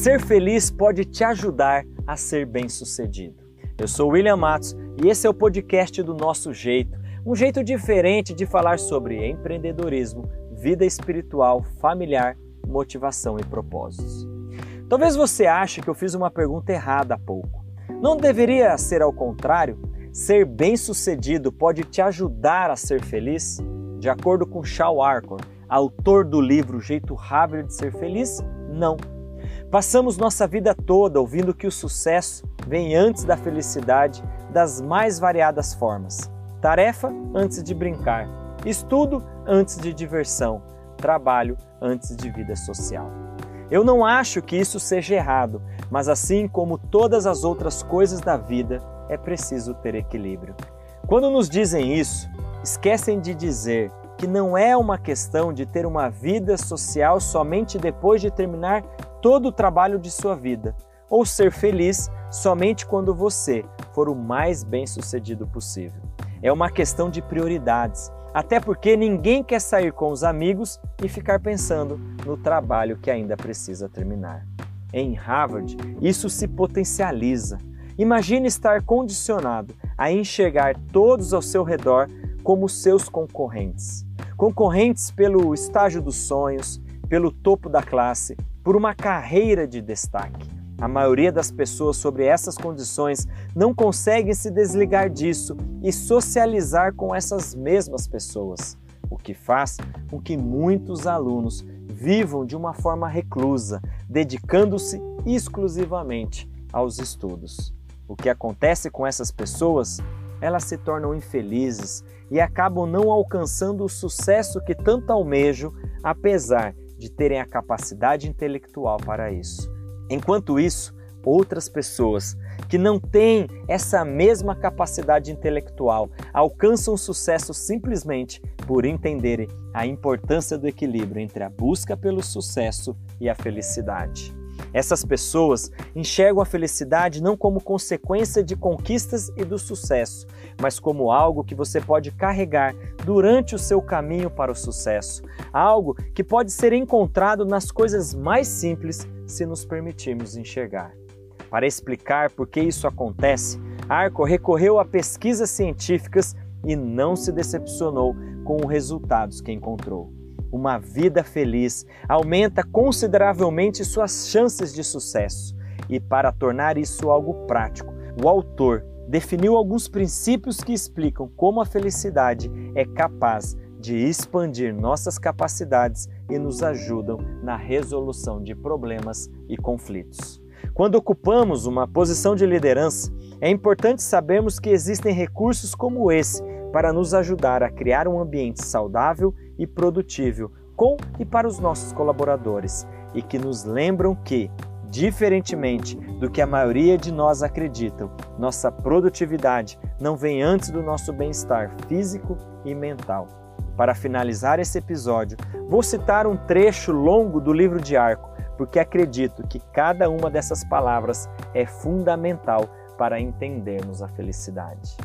Ser feliz pode te ajudar a ser bem-sucedido. Eu sou William Matos e esse é o podcast do Nosso Jeito, um jeito diferente de falar sobre empreendedorismo, vida espiritual, familiar, motivação e propósitos. Talvez você ache que eu fiz uma pergunta errada há pouco. Não deveria ser ao contrário? Ser bem-sucedido pode te ajudar a ser feliz? De acordo com Shao Arcor, autor do livro Jeito Rápido de Ser Feliz, não. Passamos nossa vida toda ouvindo que o sucesso vem antes da felicidade das mais variadas formas. Tarefa antes de brincar, estudo antes de diversão, trabalho antes de vida social. Eu não acho que isso seja errado, mas assim como todas as outras coisas da vida, é preciso ter equilíbrio. Quando nos dizem isso, esquecem de dizer que não é uma questão de ter uma vida social somente depois de terminar todo o trabalho de sua vida, ou ser feliz somente quando você for o mais bem-sucedido possível. É uma questão de prioridades, até porque ninguém quer sair com os amigos e ficar pensando no trabalho que ainda precisa terminar. Em Harvard, isso se potencializa. Imagine estar condicionado a enxergar todos ao seu redor como seus concorrentes. Concorrentes pelo estágio dos sonhos, pelo topo da classe, por uma carreira de destaque. A maioria das pessoas sobre essas condições não consegue se desligar disso e socializar com essas mesmas pessoas, o que faz com que muitos alunos vivam de uma forma reclusa, dedicando-se exclusivamente aos estudos. O que acontece com essas pessoas? Elas se tornam infelizes e acabam não alcançando o sucesso que tanto almejam, apesar de terem a capacidade intelectual para isso. Enquanto isso, outras pessoas que não têm essa mesma capacidade intelectual alcançam sucesso simplesmente por entenderem a importância do equilíbrio entre a busca pelo sucesso e a felicidade. Essas pessoas enxergam a felicidade não como consequência de conquistas e do sucesso, mas como algo que você pode carregar durante o seu caminho para o sucesso, algo que pode ser encontrado nas coisas mais simples se nos permitirmos enxergar. Para explicar por que isso acontece, Arco recorreu a pesquisas científicas e não se decepcionou com os resultados que encontrou. Uma vida feliz aumenta consideravelmente suas chances de sucesso. E para tornar isso algo prático, o autor definiu alguns princípios que explicam como a felicidade é capaz de expandir nossas capacidades e nos ajudam na resolução de problemas e conflitos. Quando ocupamos uma posição de liderança, é importante sabermos que existem recursos como esse para nos ajudar a criar um ambiente saudável e produtível com e para os nossos colaboradores e que nos lembram que, diferentemente do que a maioria de nós acreditam, nossa produtividade não vem antes do nosso bem-estar físico e mental. Para finalizar esse episódio, vou citar um trecho longo do livro de Arco, porque acredito que cada uma dessas palavras é fundamental para entendermos a felicidade.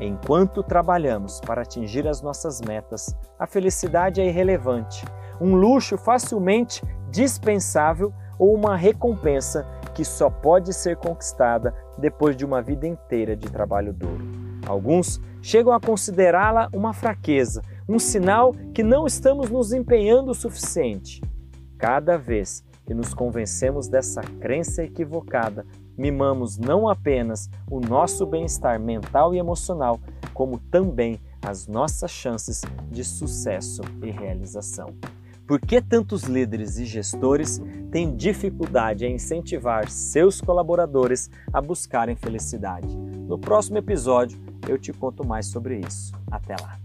Enquanto trabalhamos para atingir as nossas metas, a felicidade é irrelevante, um luxo facilmente dispensável ou uma recompensa que só pode ser conquistada depois de uma vida inteira de trabalho duro. Alguns chegam a considerá-la uma fraqueza, um sinal que não estamos nos empenhando o suficiente. Cada vez que nos convencemos dessa crença equivocada, mimamos não apenas o nosso bem-estar mental e emocional, como também as nossas chances de sucesso e realização. Por que tantos líderes e gestores têm dificuldade em incentivar seus colaboradores a buscarem felicidade? No próximo episódio eu te conto mais sobre isso. Até lá!